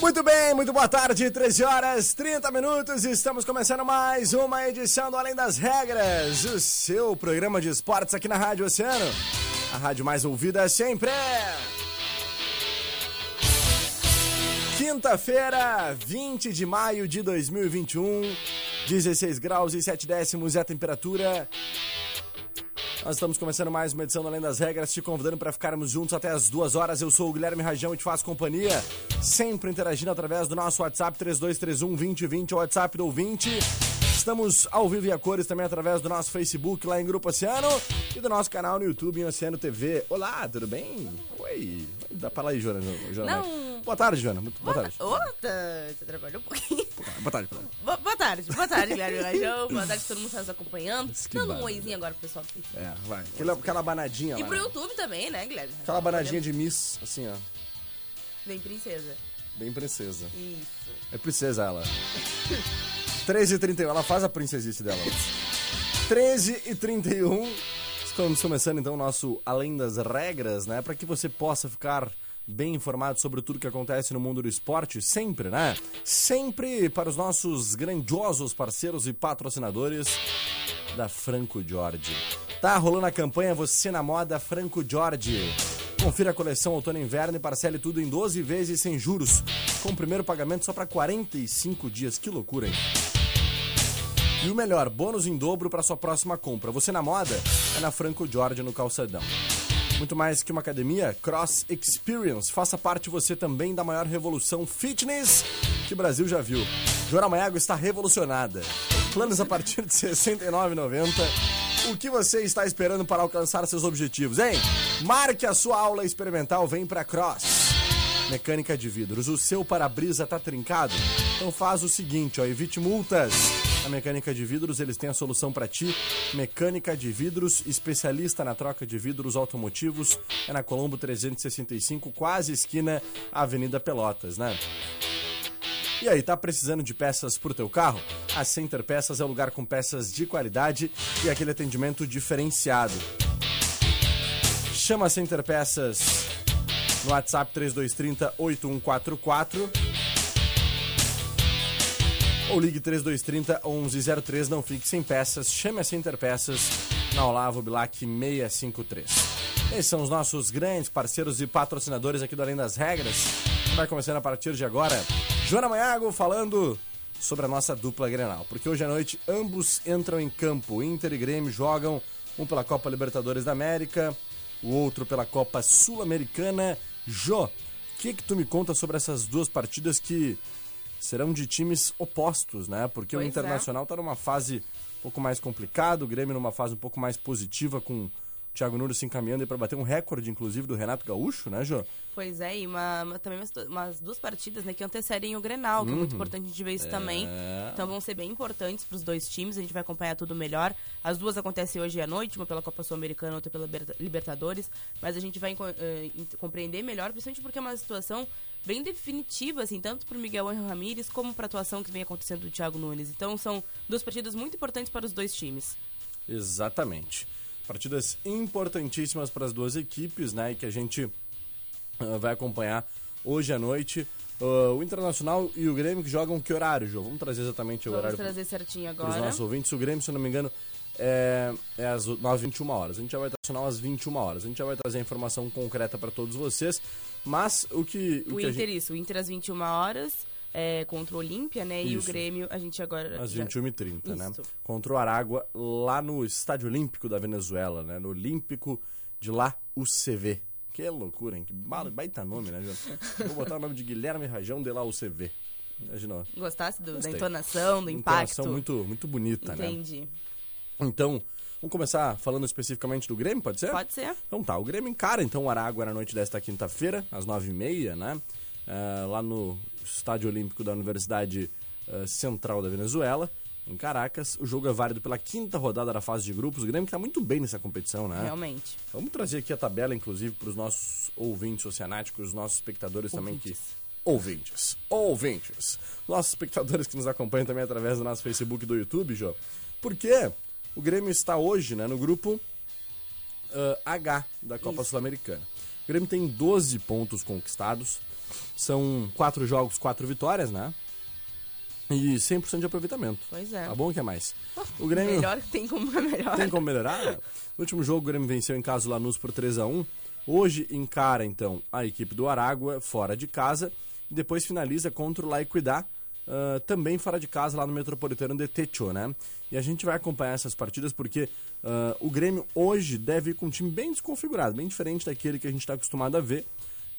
Muito bem, muito boa tarde, 13 horas 30 minutos. Estamos começando mais uma edição do Além das Regras, o seu programa de esportes aqui na Rádio Oceano. A rádio mais ouvida sempre. Quinta-feira, 20 de maio de 2021, 16 graus e 7 décimos é a temperatura. Nós estamos começando mais uma edição do Além das Regras, te convidando para ficarmos juntos até as duas horas. Eu sou o Guilherme Rajão e te faço companhia, sempre interagindo através do nosso WhatsApp 3231 2020, o WhatsApp do ouvinte. Estamos ao vivo e a cores também através do nosso Facebook lá em Grupo Oceano e do nosso canal no YouTube em Oceano TV. Olá, tudo bem? Oi. Dá pra lá aí. Joana Não. Boa tarde, Joana. Muito boa, tarde. Ô, tá, você trabalhou um pouquinho. Boa tarde. Boa tarde. Boa, boa tarde, boa tarde, Guilherme Rajão. Boa tarde, todo mundo que está nos acompanhando. Dando um oizinho agora pro pessoal aqui. É, vai. Aquela, aquela banadinha E lá. pro né? YouTube também, né, Guilherme? Aquela banadinha de Miss, assim, ó. Vem, princesa. Bem princesa. Isso. É princesa ela. 13h31, ela faz a princesice dela. 13h31. Estamos começando então o nosso Além das Regras, né? Para que você possa ficar bem informado sobre tudo que acontece no mundo do esporte, sempre, né? Sempre para os nossos grandiosos parceiros e patrocinadores da Franco Jorge. Tá rolando a campanha Você na Moda Franco Jorge. Confira a coleção outono e inverno e parcele tudo em 12 vezes sem juros, com o primeiro pagamento só para 45 dias. Que loucura, hein? E o melhor, bônus em dobro para sua próxima compra. Você na moda é na Franco Jorge no Calçadão. Muito mais que uma academia, Cross Experience. Faça parte você também da maior revolução fitness que o Brasil já viu. Joana Maiago está revolucionada. Planos a partir de R$ 69,90. O que você está esperando para alcançar seus objetivos, hein? Marque a sua aula experimental, vem para Cross. Mecânica de vidros. O seu para-brisa tá trincado? Então faz o seguinte, ó, evite multas. Na Mecânica de Vidros, eles têm a solução para ti. Mecânica de Vidros, especialista na troca de vidros automotivos, é na Colombo 365, quase esquina Avenida Pelotas, né? E aí, tá precisando de peças pro teu carro? A Center Peças é o lugar com peças de qualidade e aquele atendimento diferenciado. Chama a Center Peças no WhatsApp 3230 8144 ou ligue 3230 1103. Não fique sem peças. Chame a Center Peças na Olavo Bilac 653. Esses são os nossos grandes parceiros e patrocinadores aqui do Além das Regras. Vai começando a partir de agora. Joana Maiago falando sobre a nossa dupla Grenal. Porque hoje à noite ambos entram em campo. Inter e Grêmio jogam um pela Copa Libertadores da América, o outro pela Copa Sul-Americana. Jô, o que que tu me conta sobre essas duas partidas que serão de times opostos, né? Porque o Pois é. Internacional tá numa fase um pouco mais complicada, o Grêmio numa fase um pouco mais positiva com o Thiago Nunes se encaminhando para bater um recorde, inclusive, do Renato Gaúcho, né, Jô? Pois é, e uma, uma- também umas, umas duas partidas né, que antecedem o Grenal, que é muito importante a gente ver isso também. Então vão ser bem importantes para os dois times, a gente vai acompanhar tudo melhor. As duas acontecem hoje à noite, uma pela Copa Sul-Americana, outra pela Liberta- Libertadores, mas a gente vai ent- compreender melhor, principalmente porque é uma situação bem definitiva, assim, tanto para o Miguel Angel Ramírez como para a atuação que vem acontecendo do Thiago Nunes. Então são duas partidas muito importantes para os dois times. Exatamente. Partidas importantíssimas para as duas equipes, né? E que a gente ah, vai acompanhar hoje à noite. Uh, o Internacional e o Grêmio que jogam que horário, Jô? Vamos trazer exatamente o Vamos horário trazer certinho para os agora. nossos ouvintes. O Grêmio, se não me engano, é, é às 9 21 horas. A gente já vai trazer às 21 horas. A gente já vai trazer a informação concreta para todos vocês. Mas o que. O, que a Inter, gente... isso. O Inter às 21 horas é, contra o Olímpia, né? E o Isso. Grêmio, a gente agora. Às já- 21h30, né? Isso. Contra o Aragua, lá no Estádio Olímpico da Venezuela, né? No Olímpico de lá, UCV. Que loucura, hein? Que ba- baita nome, né, Jô? Vou botar o nome de Guilherme Rajão de lá UCV. Imagina. Gostasse do- da entonação, do Entonação impacto? muito, muito bonita, né? Entendi. Então, vamos começar falando especificamente do Grêmio, pode ser? Pode ser? Então tá, o Grêmio encara então o Aragua na noite desta quinta-feira, às nove e meia, né? Ah, lá no Estádio Olímpico da Universidade ah, Central da Venezuela, em Caracas. O jogo é válido pela quinta rodada da fase de grupos. O Grêmio que tá muito bem nessa competição, né? Realmente. Vamos trazer aqui a tabela, inclusive, para os nossos ouvintes oceanáticos, os nossos espectadores também que. Ouvintes. Ouvintes. Ouvintes. Nossos espectadores que nos acompanham também através do nosso Facebook e do YouTube, Jô. Porque o Grêmio está hoje né, no grupo ah, H da Copa. Sul-Americana. O Grêmio tem 12 pontos conquistados. São 4 jogos, 4 vitórias, né? E 100% de aproveitamento. Pois é. Tá bom que é mais. O Grêmio. Melhor que tem como é melhor. Tem como melhorar? No último jogo, o Grêmio venceu em casa o Lanús por 3 a 1 Hoje encara, então, a equipe do Aragua fora de casa. E depois finaliza contra o La Ah, também fora de casa, lá no Metropolitano de Techo, né? E a gente vai acompanhar essas partidas porque ah, o Grêmio hoje deve ir com um time bem desconfigurado, bem diferente daquele que a gente está acostumado a ver.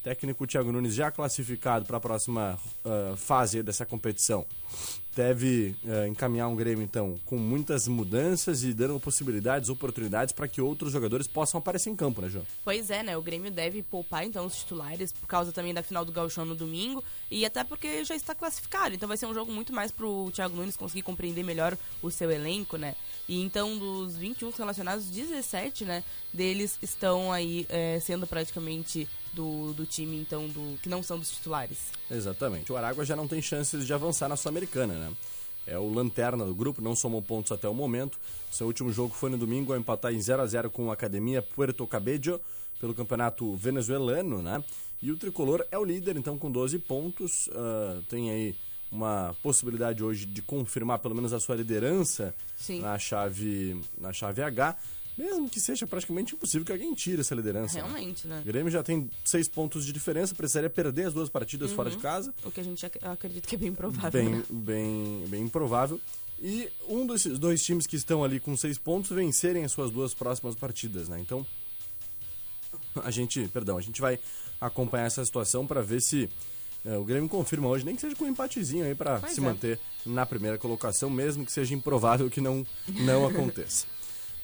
Técnico Thiago Nunes já classificado para a próxima ah, fase dessa competição. Deve ah, encaminhar um Grêmio, então, com muitas mudanças e dando possibilidades, oportunidades para que outros jogadores possam aparecer em campo, né, João? Pois é, né? O Grêmio deve poupar então os titulares por causa também da final do Gauchão no domingo e até porque já está classificado. Então vai ser um jogo muito mais pro Thiago Nunes conseguir compreender melhor o seu elenco, né? E então dos 21 relacionados, 17, né, deles estão aí é, sendo praticamente do, do time então do que não são dos titulares. Exatamente. O Aragua já não tem chances de avançar na Sul-Americana, né? É o lanterna do grupo, não somou pontos até o momento. Seu último jogo foi no domingo ao empatar em 0 a 0 com a Academia Puerto Cabello pelo campeonato venezuelano, né? E o tricolor é o líder, então, com 12 pontos. Ah, tem aí uma possibilidade hoje de confirmar pelo menos a sua liderança Sim. na chave na chave H, mesmo que seja praticamente impossível que alguém tire essa liderança. né? Realmente, né? O Grêmio já tem seis pontos de diferença, precisaria perder as duas partidas fora de casa. O que a gente ac- acredita que é bem provável. Bem, né? bem, bem improvável. E um desses dois times que estão ali com seis pontos vencerem as suas duas próximas partidas, né? Então, a gente, perdão, a gente vai acompanhar essa situação para ver se é, o Grêmio confirma hoje, nem que seja com um empatezinho aí para se é. manter na primeira colocação, mesmo que seja improvável que não, não aconteça.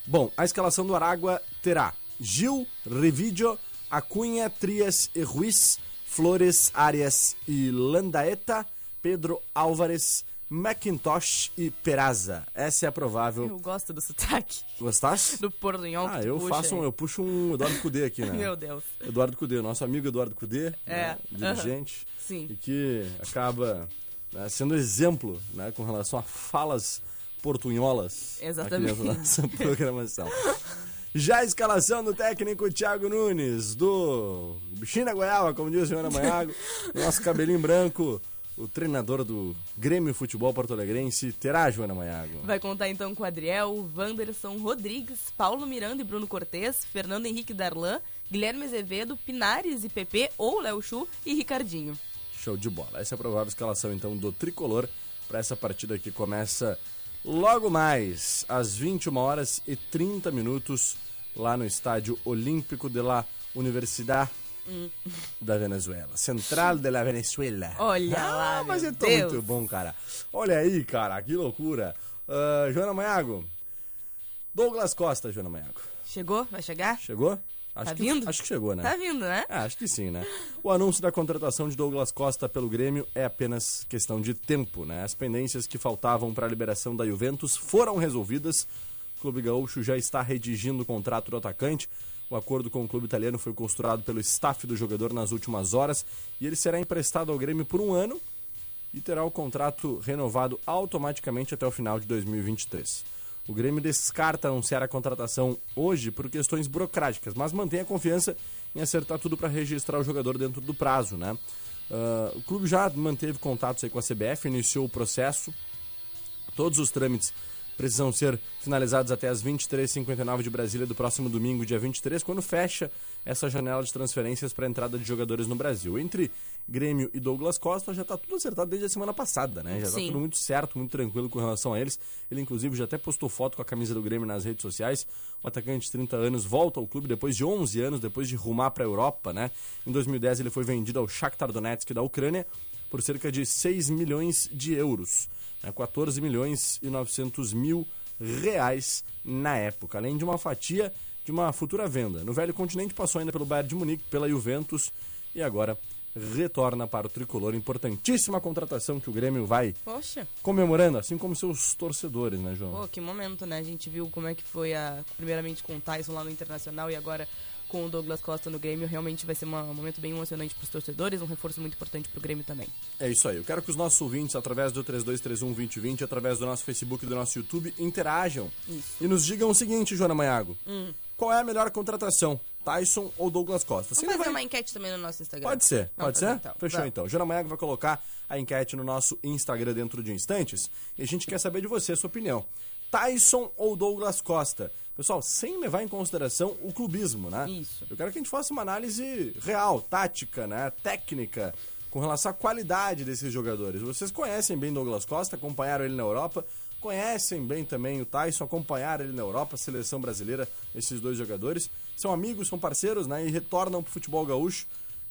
Bom, a escalação do Aragua terá Gil, Revidio, Acunha, Trias e Ruiz, Flores, Arias e Landaeta, Pedro Álvares, McIntosh e Peraza. Essa é a provável. Eu gosto do sotaque Gostaste? do portunhol Ah, eu puxa faço um, aí. eu puxo um Eduardo Cudê aqui, né? Meu Deus. Eduardo Cudê, nosso amigo Eduardo Cudê, É, né, dirigente, Sim. e que acaba né, sendo exemplo né, com relação a falas portunholas Exatamente. aqui nossa programação. Já a escalação do técnico Thiago Nunes, do bichinho da goiaba, como diz o senhor Amanhago, nosso cabelinho branco, o treinador do Grêmio Futebol Porto Alegrense, terá Joana Maiago. Vai contar então com Adriel, Wanderson Rodrigues, Paulo Miranda e Bruno Cortes, Fernando Henrique Darlan, Guilherme Azevedo, Pinares e PP ou Léo Chu e Ricardinho. Show de bola. Essa é a provável escalação então do tricolor para essa partida que começa logo mais às 21 horas e 30 minutos lá no estádio Olímpico de la Universidade da Venezuela. Central de la Venezuela. Olha ah, lá, mas é tão muito bom, cara. Olha aí, cara, que loucura. Ah, Joana Maiago. Douglas Costa, Joana Maiago. Chegou? Vai chegar? Chegou? Acho Tá que, vindo? Acho que chegou, né? Tá vindo, né? Ah, acho que sim, né? O anúncio da contratação de Douglas Costa pelo Grêmio é apenas questão de tempo, né? As pendências que faltavam para a liberação da Juventus foram resolvidas. O Clube Gaúcho já está redigindo o contrato do atacante. O acordo com o clube italiano foi costurado pelo staff do jogador nas últimas horas e ele será emprestado ao Grêmio por um ano e terá o contrato renovado automaticamente até o final de 2023. O Grêmio descarta anunciar a contratação hoje por questões burocráticas, mas mantém a confiança em acertar tudo para registrar o jogador dentro do prazo, né? Uh, o clube já manteve contatos com a CBF, iniciou o processo. Todos os trâmites precisam ser finalizados até as 23h59 de Brasília do próximo domingo, dia 23, quando fecha essa janela de transferências para a entrada de jogadores no Brasil. Entre Grêmio e Douglas Costa já está tudo acertado desde a semana passada, né? Já está tudo muito certo, muito tranquilo com relação a eles. Ele, inclusive, já até postou foto com a camisa do Grêmio nas redes sociais. O atacante de 30 anos volta ao clube depois de 11 anos, depois de rumar para a Europa, né? Em 2010 ele foi vendido ao Shakhtar Donetsk da Ucrânia por cerca de 6 milhões de euros né, 14 milhões e 900 mil reais na época, além de uma fatia de uma futura venda. No velho continente passou ainda pelo Bayern de Munique, pela Juventus e agora retorna para o tricolor. Importantíssima contratação que o Grêmio vai Poxa. comemorando, assim como seus torcedores, né, João? Pô, que momento, né? A gente viu como é que foi a primeiramente com o Tyson lá no Internacional e agora com o Douglas Costa no Grêmio, realmente vai ser uma, um momento bem emocionante para os torcedores, um reforço muito importante para o Grêmio também. É isso aí. Eu quero que os nossos ouvintes, através do 3231-2020, através do nosso Facebook e do nosso YouTube, interajam isso. e nos digam o seguinte, Joana Maiago. Hum. Qual é a melhor contratação? Tyson ou Douglas Costa? Vamos fazer vai... uma enquete também no nosso Instagram. Pode ser, pode ser? Então. Fechou Vamos. então. Joana Maiago vai colocar a enquete no nosso Instagram dentro de instantes e a gente quer saber de você, a sua opinião. Tyson ou Douglas Costa? Pessoal, sem levar em consideração o clubismo, né? Isso. Eu quero que a gente faça uma análise real, tática, né? Técnica, com relação à qualidade desses jogadores. Vocês conhecem bem Douglas Costa, acompanharam ele na Europa, conhecem bem também o Tyson, acompanharam ele na Europa, seleção brasileira, esses dois jogadores. São amigos, são parceiros, né? E retornam para o futebol gaúcho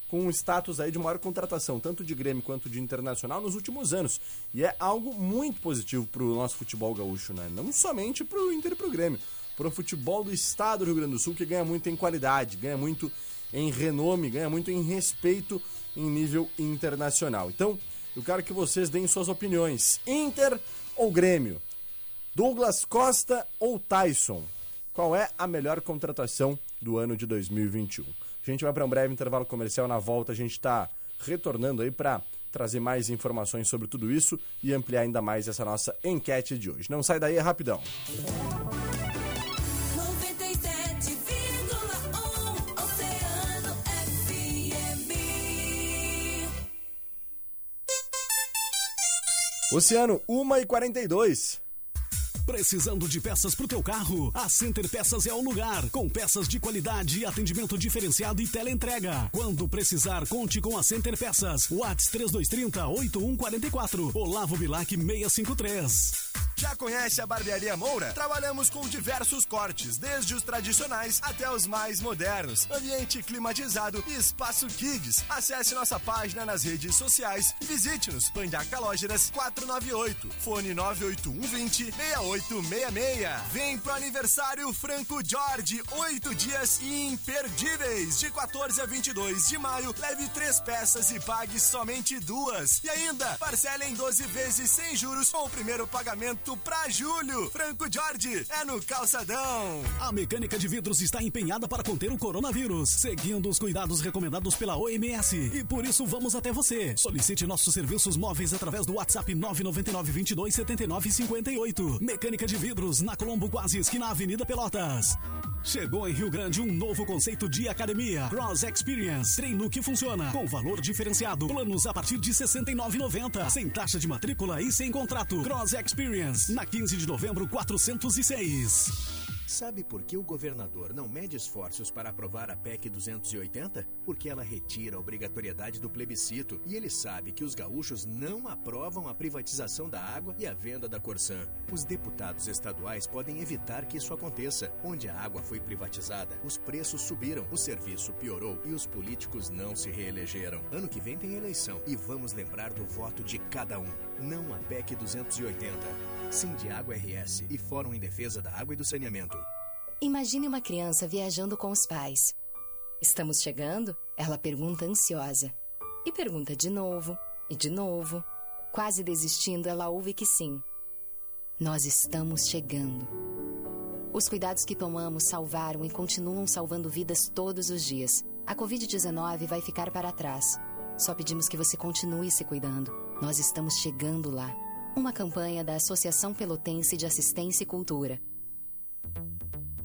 com um status aí de maior contratação, tanto de Grêmio quanto de Internacional, nos últimos anos. E é algo muito positivo para o nosso futebol gaúcho, né? Não somente para o Inter e para o Grêmio para o futebol do estado do Rio Grande do Sul, que ganha muito em qualidade, ganha muito em renome, ganha muito em respeito em nível internacional. Então, eu quero que vocês deem suas opiniões. Inter ou Grêmio? Douglas Costa ou Tyson? Qual é a melhor contratação do ano de 2021? A gente vai para um breve intervalo comercial. Na volta, a gente está retornando aí para trazer mais informações sobre tudo isso e ampliar ainda mais essa nossa enquete de hoje. Não sai daí, é rapidão. Oceano, 1 e 42. Precisando de peças pro teu carro? A Center Peças é o lugar. Com peças de qualidade, atendimento diferenciado e teleentrega. Quando precisar, conte com a Center Peças. Whats 3230 8144. Olavo Bilac 653. Já conhece a Barbearia Moura? Trabalhamos com diversos cortes, desde os tradicionais até os mais modernos. Ambiente climatizado e espaço kids. Acesse nossa página nas redes sociais e visite-nos. Pandaca Lógeras 498, fone 98120 6866. Vem pro aniversário Franco Jorge, oito dias imperdíveis. De 14 a 22 de maio, leve três peças e pague somente duas. E ainda, parcela em 12 vezes sem juros com o primeiro pagamento pra julho. Franco Jorge é no Calçadão. A mecânica de vidros está empenhada para conter o coronavírus, seguindo os cuidados recomendados pela OMS. E por isso vamos até você. Solicite nossos serviços móveis através do WhatsApp 999 22 79 58. Mecânica de vidros na Colombo Quase esquina Avenida Pelotas. Chegou em Rio Grande um novo conceito de academia, Cross Experience. Treino que funciona, com valor diferenciado. Planos a partir de R$ 69,90. Sem taxa de matrícula e sem contrato. Cross Experience, na 15 de novembro, 406. Sabe por que o governador não mede esforços para aprovar a PEC 280? Porque ela retira a obrigatoriedade do plebiscito e ele sabe que os gaúchos não aprovam a privatização da água e a venda da Corsã. Os deputados estaduais podem evitar que isso aconteça. Onde a água foi privatizada, os preços subiram, o serviço piorou e os políticos não se reelegeram. Ano que vem tem eleição e vamos lembrar do voto de cada um. Não a PEC 280. Água RS e Fórum em Defesa da Água e do Saneamento. Imagine uma criança viajando com os pais. Estamos chegando? Ela pergunta ansiosa. E pergunta de novo, e de novo. Quase desistindo, ela ouve que sim. Nós estamos chegando. Os cuidados que tomamos salvaram e continuam salvando vidas todos os dias. A Covid-19 vai ficar para trás. Só pedimos que você continue se cuidando. Nós estamos chegando lá. Uma campanha da Associação Pelotense de Assistência e Cultura.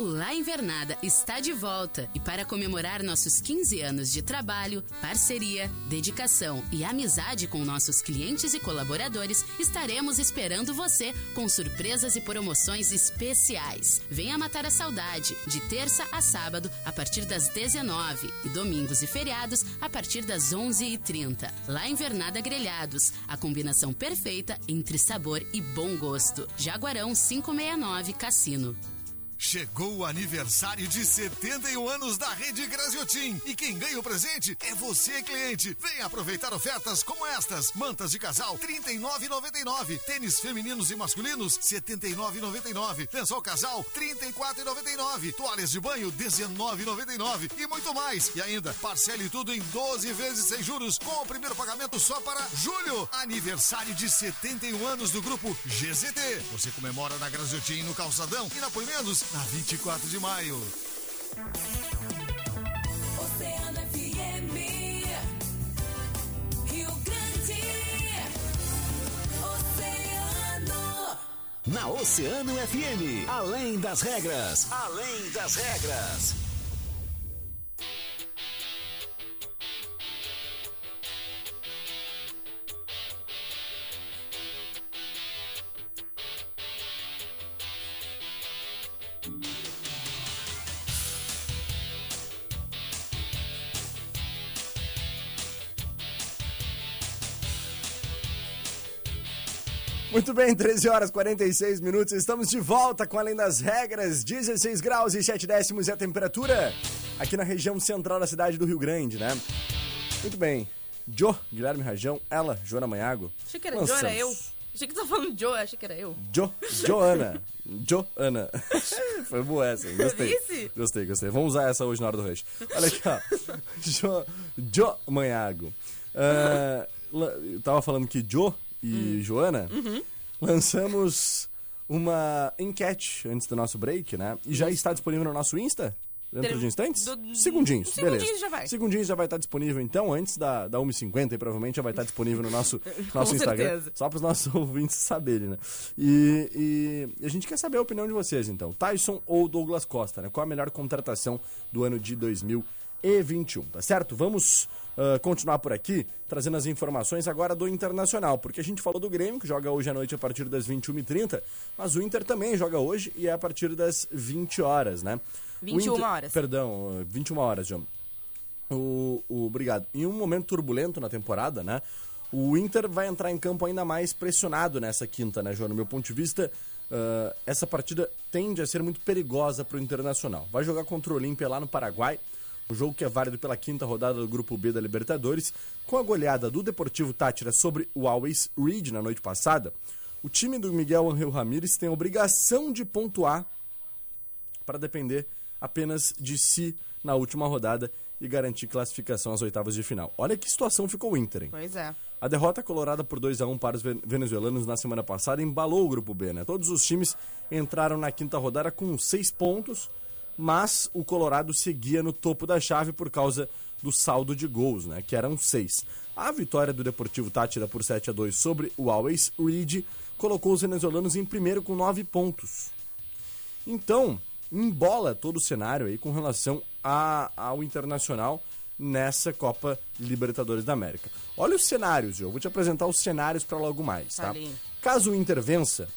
O La Invernada está de volta e para comemorar nossos 15 anos de trabalho, parceria, dedicação e amizade com nossos clientes e colaboradores, estaremos esperando você com surpresas e promoções especiais. Venha matar a saudade de terça a sábado a partir das 19 e domingos e feriados a partir das 11h30. La Invernada Grelhados, a combinação perfeita entre sabor e bom gosto. Jaguarão 569 Cassino. Chegou o aniversário de 71 anos da Rede Graziotin e quem ganha o presente é você, cliente. Venha aproveitar ofertas como estas: mantas de casal 39,99, tênis femininos e masculinos 79,99, lençol casal 34,99, toalhas de banho 19,99 e muito mais. E ainda parcele tudo em 12 vezes sem juros com o primeiro pagamento só para julho. Aniversário de 71 anos do grupo GZT. Você comemora na Graziotin no Calçadão e na Poimendos na 24 de maio. Oceano FM. Rio Grande. Oceano. Na Oceano FM, além das regras, além das regras. Muito bem, 13 horas 46 minutos, estamos de volta com Além das Regras, 16 graus e 7 décimos é a temperatura aqui na região central da cidade do Rio Grande, né? Muito bem, Jô, Guilherme Rajão, ela, Joana Manhago. Achei que era Joe, era eu. Achei que tu tava falando Joe, achei que era eu. Jo, Joana, Joana. Foi boa essa, hein? gostei. Gostei, gostei. Vamos usar essa hoje na hora do rush. Olha aqui, ó. Jo, jo Manhago. La- eu tava falando que Jo e Joana lançamos uma enquete antes do nosso break, né? E já está disponível no nosso Insta? Dentro de instantes? do- Segundinhos, Segundinhos beleza. já vai. Segundinhos já vai estar disponível, então, antes da, da 1h50, e provavelmente já vai estar disponível no nosso, nosso Instagram. certeza. Só para os nossos ouvintes saberem, né? E, e a gente quer saber a opinião de vocês, então. Tyson ou Douglas Costa, né? Qual a melhor contratação do ano de 2021, tá certo? Vamos ah, continuar por aqui, trazendo as informações agora do Internacional, porque a gente falou do Grêmio, que joga hoje à noite a partir das 21h30, mas o Inter também joga hoje e é a partir das 20 horas, né? O 21 Inter- horas. Perdão, ah, 21 horas, João. O, o, obrigado. Em um momento turbulento na temporada, né? O Inter vai entrar em campo ainda mais pressionado nessa quinta, né, João? No meu ponto de vista, ah, essa partida tende a ser muito perigosa para o Internacional. Vai jogar contra o Olímpia lá no Paraguai, um jogo que é válido pela quinta rodada do Grupo B da Libertadores. Com a goleada do Deportivo Tátira sobre o Always Reed na noite passada, o time do Miguel Angel Ramírez tem a obrigação de pontuar para depender apenas de si na última rodada e garantir classificação às oitavas de final. Olha que situação ficou o Inter, hein? Pois é. A derrota colorada por 2 a 1 para os ven- venezuelanos na semana passada embalou o grupo B, né? Todos os times entraram na quinta rodada com seis pontos, mas o Colorado seguia no topo da chave por causa do saldo de gols, né? Que eram seis. A vitória do Deportivo Tátira por 7 a 2 sobre o Always Reed colocou os venezuelanos em primeiro com nove pontos. Então, embola todo o cenário aí com relação a- ao Internacional nessa Copa Libertadores da América. Olha os cenários, eu vou te apresentar os cenários para logo mais, tá? Caso o Inter vença,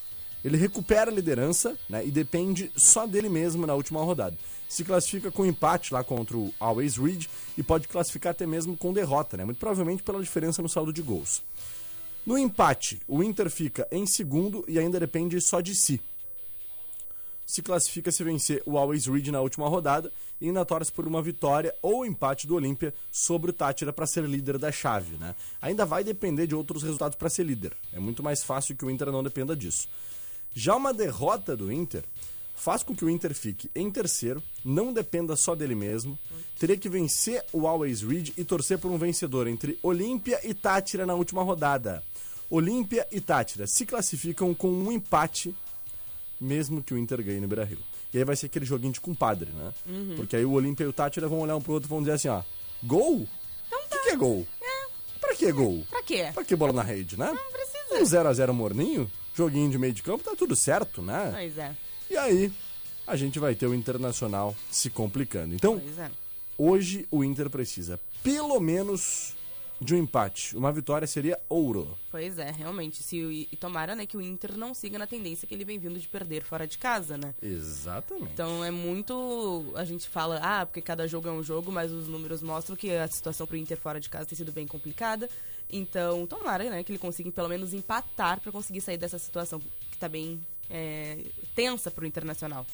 ele recupera a liderança né, e depende só dele mesmo na última rodada. Se classifica com empate lá contra o Always Reed e pode classificar até mesmo com derrota, né? Muito provavelmente pela diferença no saldo de gols. No empate, o Inter fica em segundo e ainda depende só de si se classifica se vencer o Always Read na última rodada e ainda torce por uma vitória ou empate do Olímpia sobre o Tátira para ser líder da chave, né? Ainda vai depender de outros resultados para ser líder. É muito mais fácil que o Inter não dependa disso. Já uma derrota do Inter faz com que o Inter fique em terceiro, não dependa só dele mesmo, teria que vencer o Always Read e torcer por um vencedor entre Olímpia e Tátira na última rodada. Olímpia e Tátira se classificam com um empate, mesmo que o Inter ganhe no Beira-Rio. E aí vai ser aquele joguinho de compadre, né? Porque aí o Olímpia e o Tátira vão olhar um pro outro e vão dizer assim, ó, gol? O que, é gol? Pra que gol? Pra quê? Pra que bola na rede, né? Não precisa. Um 0x0 morninho, joguinho de meio de campo, tá tudo certo, né? Pois é. E aí, a gente vai ter o Internacional se complicando. Então, é. hoje o Inter precisa pelo menos de um empate. Uma vitória seria ouro. Pois é, realmente. Se, e tomara, né, que o Inter não siga na tendência que ele vem vindo de perder fora de casa, né? Exatamente. Então é muito. A gente fala, ah, porque cada jogo é um jogo, mas os números mostram que a situação pro Inter fora de casa tem sido bem complicada. Então, tomara, né, que ele consiga pelo menos empatar pra conseguir sair dessa situação que tá bem é, tensa pro Internacional.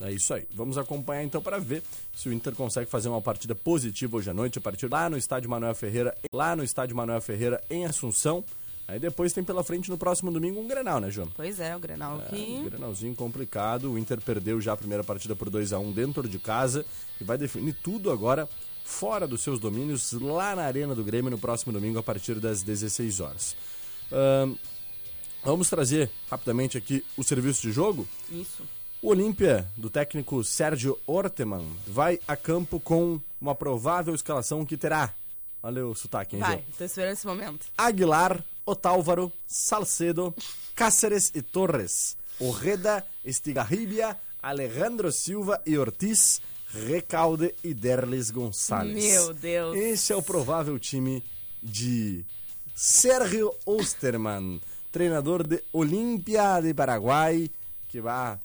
É isso aí. Vamos acompanhar então para ver se o Inter consegue fazer uma partida positiva hoje à noite, a partir lá no estádio Manuel Ferreira, lá no estádio Manuel Ferreira em Assunção. Aí depois tem pela frente no próximo domingo um Grenal, né, João? Pois é, o Grenal Um que. Grenalzinho complicado. O Inter perdeu já a primeira partida por 2 a 1 dentro de casa e vai definir tudo agora fora dos seus domínios, lá na Arena do Grêmio no próximo domingo a partir das 16 horas. Vamos trazer rapidamente aqui o serviço de jogo. Isso. O Olímpia, do técnico Sérgio Orteman, vai a campo com uma provável escalação que terá. Olha o sotaque, hein, Vai, tô esperando esse momento. Aguilar, Otálvaro, Salcedo, Cáceres e Torres, Orreda, Estigarribia, Alejandro Silva e Ortiz, Recalde e Derlis Gonçalves. Meu Deus. Esse é o provável time de Sérgio Osterman, treinador de Olímpia de Paraguai, que vai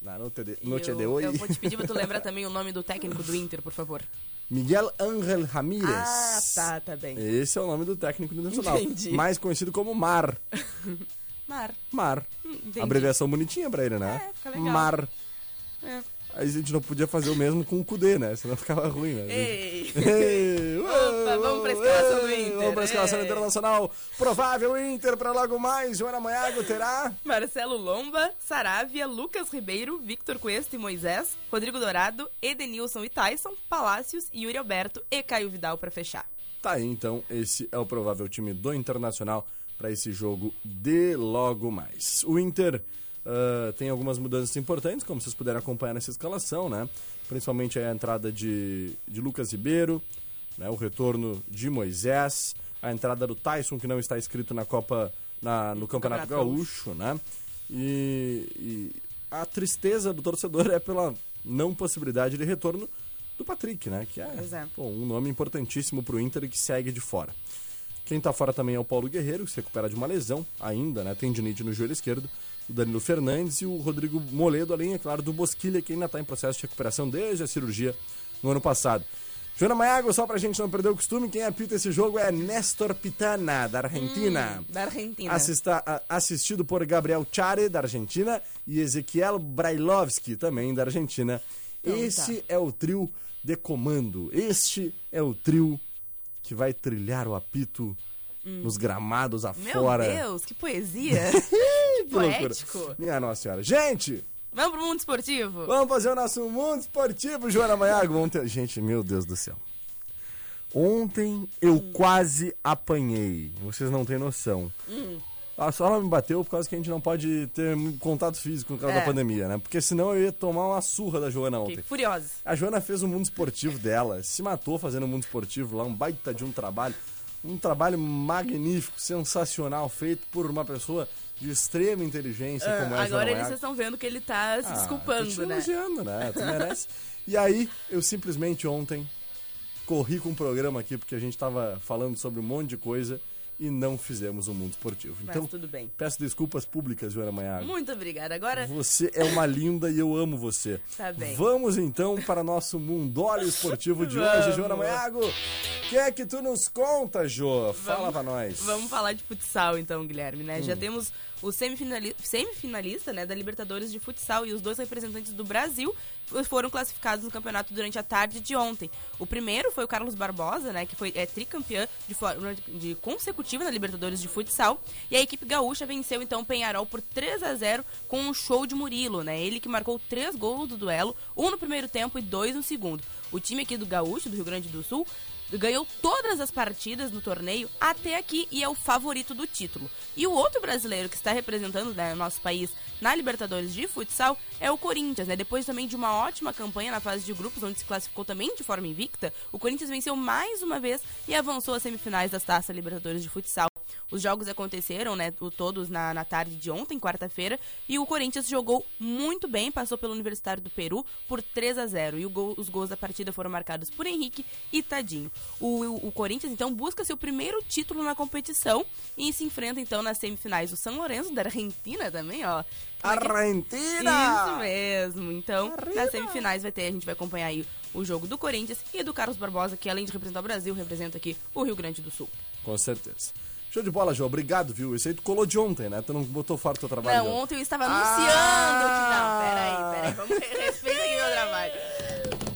na noite de, noite eu, de hoje. eu vou te pedir pra tu lembrar também o nome do técnico do Inter, por favor. Miguel Ángel Ramírez. Ah, tá, tá bem. Esse é o nome do técnico do Nacional. Entendi. Mais conhecido como Mar. Mar. Mar. entendi. Abreviação bonitinha pra ele, né? É, fica legal. Mar. É. Aí a gente não podia fazer o mesmo com o Cudê, né? Senão ficava ruim, né? Ei! Ei, Opa, vamos pra escalação do Inter, Vamos pra escalação ei. internacional. Provável Inter pra logo mais. Joana Maiago terá. Marcelo Lomba, Saravia, Lucas Ribeiro, Victor Cuesta e Moisés, Rodrigo Dourado, Edenilson e Tyson, Palácios, Yuri Alberto e Caio Vidal pra fechar. Tá aí, então, esse é o provável time do Internacional para esse jogo de logo mais. O Inter ah, tem algumas mudanças importantes, como vocês puderam acompanhar nessa escalação, né? Principalmente a entrada de, de Lucas Ribeiro, né? o retorno de Moisés, a entrada do Tyson, que não está inscrito na Copa, na, no Campeonato, Campeonato Gaúcho, né? E, e a tristeza do torcedor é pela não possibilidade de retorno do Patrick, né? Que é, é. pô, um nome importantíssimo pro Inter e que segue de fora. Quem tá fora também é o Paulo Guerreiro, que se recupera de uma lesão ainda, né? Tendinite no joelho esquerdo. O Danilo Fernandes e o Rodrigo Moledo, além, é claro, do Bosquilha, que ainda tá em processo de recuperação desde a cirurgia no ano passado. Joana Maiago, só pra gente não perder o costume, quem apita esse jogo é Néstor Pitana, da Argentina. Hum, Da Argentina. Assista- assistido por Gabriel Chare, da Argentina, e Ezequiel Brailovski, também da Argentina. Então, Esse tá. é o trio de comando. Este é o trio que vai trilhar o apito nos gramados Hum. Meu afora. Deus, que poesia! Que poético. Minha Nossa Senhora. Gente, Vamos pro mundo esportivo? vamos fazer o nosso mundo esportivo, Joana Maiago. Ter... Gente, meu Deus do céu. Ontem eu Hum. quase apanhei. Vocês não têm noção. Hum. A sola me bateu por causa que a gente não pode ter contato físico por causa É. da pandemia, né? Porque senão eu ia tomar uma surra da Joana Fiquei ontem. furiosa. A Joana fez o mundo esportivo dela, se matou fazendo o mundo esportivo lá, um baita de um trabalho. Um trabalho magnífico, sensacional, feito por uma pessoa de extrema inteligência Ah, como a Joana agora eles estão vendo que ele tá se Ah, tô te desculpando, né? elogiando, né? Tu merece. e aí, eu simplesmente ontem corri com o programa aqui, porque a gente tava falando sobre um monte de coisa e não fizemos o mundo esportivo. Mas Então, tudo bem. peço desculpas públicas, Joana Maiago. Muito obrigada. Agora, Você é uma linda e eu amo você. Tá bem. Vamos então para nosso mundólio esportivo de hoje, Vamos. Joana Maiago. que é que tu nos conta, Jô? Fala pra nós. Vamos falar de futsal então, Guilherme, né? Já temos o semifinali- semifinalista né, da Libertadores de Futsal e os dois representantes do Brasil foram classificados no campeonato durante a tarde de ontem. O primeiro foi o Carlos Barbosa, né, que foi é, tricampeão de forma de consecutiva na Libertadores de Futsal. E a equipe gaúcha venceu então o Penharol por 3 a 0 com um show de Murilo, né? Ele que marcou três gols do duelo, um no primeiro tempo e dois no segundo. O time aqui do Gaúcho, do Rio Grande do Sul, ganhou todas as partidas no torneio até aqui e é o favorito do título. E o outro brasileiro que está representando né, o nosso país na Libertadores de futsal é o Corinthians, né? Depois também de uma ótima campanha na fase de grupos, onde se classificou também de forma invicta, o Corinthians venceu mais uma vez e avançou às semifinais das Taças Libertadores de futsal. Os jogos aconteceram, né, todos na, na tarde de ontem, quarta-feira, e o Corinthians jogou muito bem, passou pelo Universitário do Peru por 3 a 0 E gol- os gols da partida foram marcados por Henrique e Tadinho. O, o- o Corinthians, então, busca seu primeiro título na competição e se enfrenta, então, nas semifinais do São Lourenço, da Argentina também, ó. É que- Argentina! isso mesmo. Então, nas semifinais vai ter, a gente vai acompanhar aí o jogo do Corinthians e do Carlos Barbosa, que além de representar o Brasil, representa aqui o Rio Grande do Sul. Com certeza. Show de bola, Jô. Obrigado, viu? Isso aí tu colou de ontem, né? Tu não botou fora o teu trabalho. Não, ontem eu estava anunciando que. Não, peraí, peraí, vamos respeita aqui meu trabalho.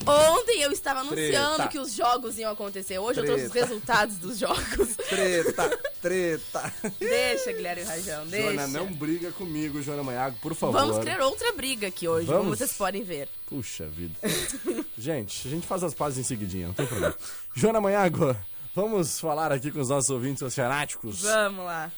Ontem eu estava anunciando Treta. que os jogos iam acontecer. Hoje eu trouxe os Treta. resultados dos jogos. Treta, treta. Deixa, Guilherme Rajão, deixa. Jona, não briga comigo, Joana Maiago, por favor. Vamos criar outra briga aqui hoje, como Vamos? vocês podem ver. Puxa vida. gente, a gente faz as pazes em seguidinha, não tem problema. Joana Maiago, vamos falar aqui com os nossos ouvintes oceanáticos. Vamos lá.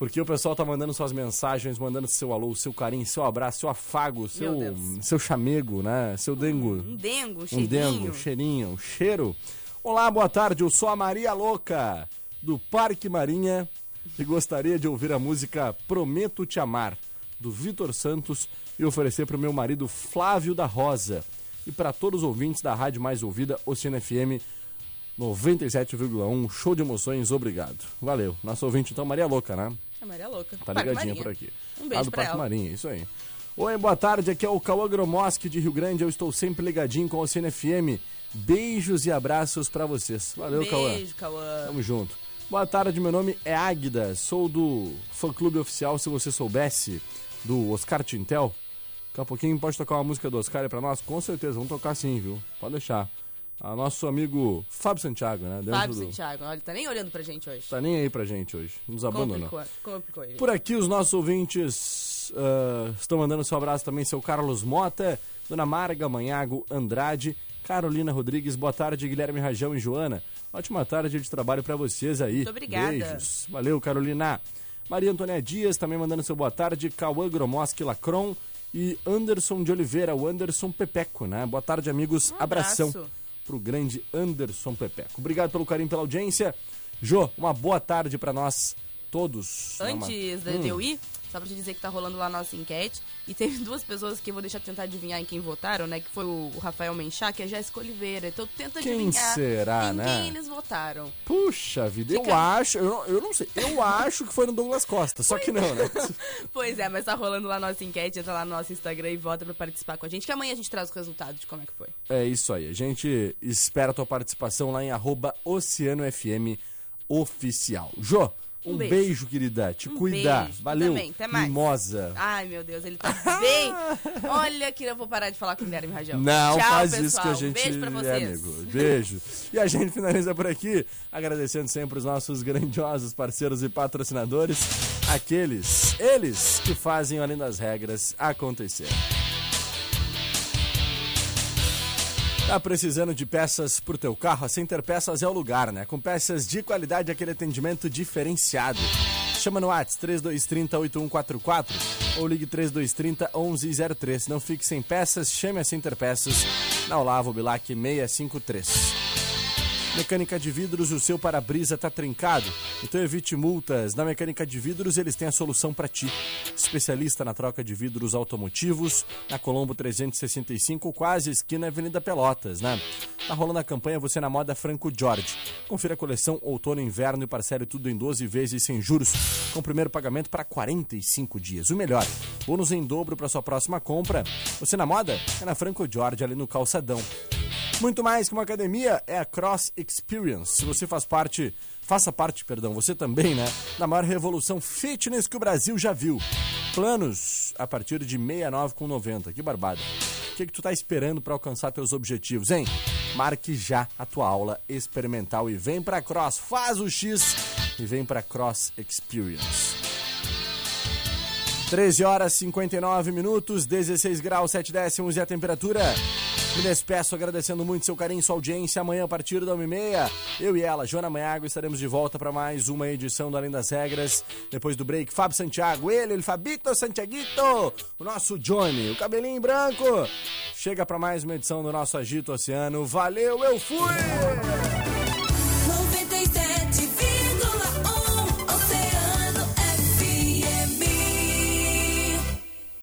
Porque o pessoal tá mandando suas mensagens, mandando seu alô, seu carinho, seu abraço, seu afago, seu, seu chamego, né? Seu dengo. Um dengo, um Um cheirinho. dengo, cheirinho, cheiro. Olá, boa tarde, eu sou a Maria Louca, do Parque Marinha, e gostaria de ouvir a música Prometo Te Amar, do Vitor Santos, e oferecer para o meu marido Flávio da Rosa, e para todos os ouvintes da rádio mais ouvida, Oceano FM 97,1, show de emoções, obrigado. Valeu. Nosso ouvinte, então, Maria Louca, né? A Maria é louca. Tá Parque ligadinha Marinha. por aqui. Um beijo Lá do Parque ela. Marinha, isso aí. Oi, boa tarde, aqui é o Cauã Gromoski de Rio Grande, eu estou sempre ligadinho com o CNFM. Beijos e abraços pra vocês. Valeu, Cauã. Beijo, Cauã. Tamo junto. Boa tarde, meu nome é Águida, sou do fã-clube oficial, se você soubesse, do Oscar Tintel. Daqui a pouquinho pode tocar uma música do Oscar pra nós? Com certeza, vamos tocar sim, viu? Pode deixar. A nosso amigo Fábio Santiago, né? Dentro Fábio do- Santiago, olha, ele tá nem olhando pra gente hoje. Tá nem aí pra gente hoje, nos abandonou. Complicou, complicou ele. Por aqui, os nossos ouvintes ah, estão mandando seu abraço também, seu Carlos Mota, Dona Marga Manhago Andrade, Carolina Rodrigues, boa tarde, Guilherme Rajão e Joana. Ótima tarde de trabalho pra vocês aí. Muito obrigada. Beijos. Valeu, Carolina. Maria Antônia Dias também mandando seu boa tarde, Cauã Gromoski Lacron e Anderson de Oliveira, o Anderson Pepeco, né? Boa tarde, amigos. Um abraço. Abração pro grande Anderson Pepeco. Obrigado pelo carinho, pela audiência. Jô, uma boa tarde pra nós todos. Antes de, eu ir, só pra te dizer que tá rolando lá a nossa enquete. E teve duas pessoas que eu vou deixar tentar adivinhar em quem votaram, né? Que foi o, Rafael Menchá, que é a Jéssica Oliveira. Então tenta Quem adivinhar será, em né? quem eles votaram. Puxa vida, eu Fica- acho, eu não, eu não sei, eu acho que foi no Douglas Costa, só que não, né? Pois é, mas tá rolando lá a nossa enquete, entra lá no nosso Instagram e vota pra participar com a gente, que amanhã a gente traz o resultado de como é que foi. É isso aí, a gente espera a tua participação lá em arroba Oceano FM Oficial. Jô, um, Um beijo. beijo. querida, te Um cuida, beijo. valeu, Também, até mais. mimosa. Ai, meu Deus, ele tá bem. Olha que eu vou parar de falar com o Guilherme Rajão. Não Tchau, faz pessoal. isso que a Um gente beijo pra é vocês. amigo. Beijo. E a gente finaliza por aqui, agradecendo sempre os nossos grandiosos parceiros e patrocinadores, aqueles, eles que fazem Além das Regras acontecer. Tá precisando de peças pro teu carro? A Center Peças é o lugar, né? Com peças de qualidade aquele atendimento diferenciado. Chama no WhatsApp 3230 8144 ou ligue 3230 1103. Não fique sem peças, chame a Center Peças na Olavo Bilac 653. Mecânica de vidros, o seu para-brisa tá trincado? Então evite multas. Na Mecânica de Vidros, eles têm a solução para ti. Especialista na troca de vidros automotivos, na Colombo 365, quase esquina Avenida Pelotas, né? Tá rolando a campanha Você na Moda Franco Jorge. Confira a coleção outono e inverno e parcele tudo em 12 vezes sem juros, com primeiro pagamento para 45 dias. O melhor, bônus em dobro para sua próxima compra. Você na Moda é na Franco Jorge, ali no Calçadão. Muito mais que uma academia é a Cross Experience. Se você faz parte, faça parte, perdão, você também, né, da maior revolução fitness que o Brasil já viu. Planos a partir de 69,90. Que barbada. O que, que tu tá esperando para alcançar teus objetivos, hein? Marque já a tua aula experimental e vem pra Cross, faz o X e vem pra Cross Experience. 13 horas 59 minutos, 16 graus 7 décimos e a temperatura. Me despeço agradecendo muito seu carinho, sua audiência. Amanhã, a partir da 1h30, eu e ela, Joana Maiago, estaremos de volta para mais uma edição do Além das Regras. Depois do break, Fábio Santiago, ele, ele Fabito Santiaguito, o nosso Johnny, o cabelinho branco. Chega para mais uma edição do nosso Agito Oceano. Valeu, eu fui!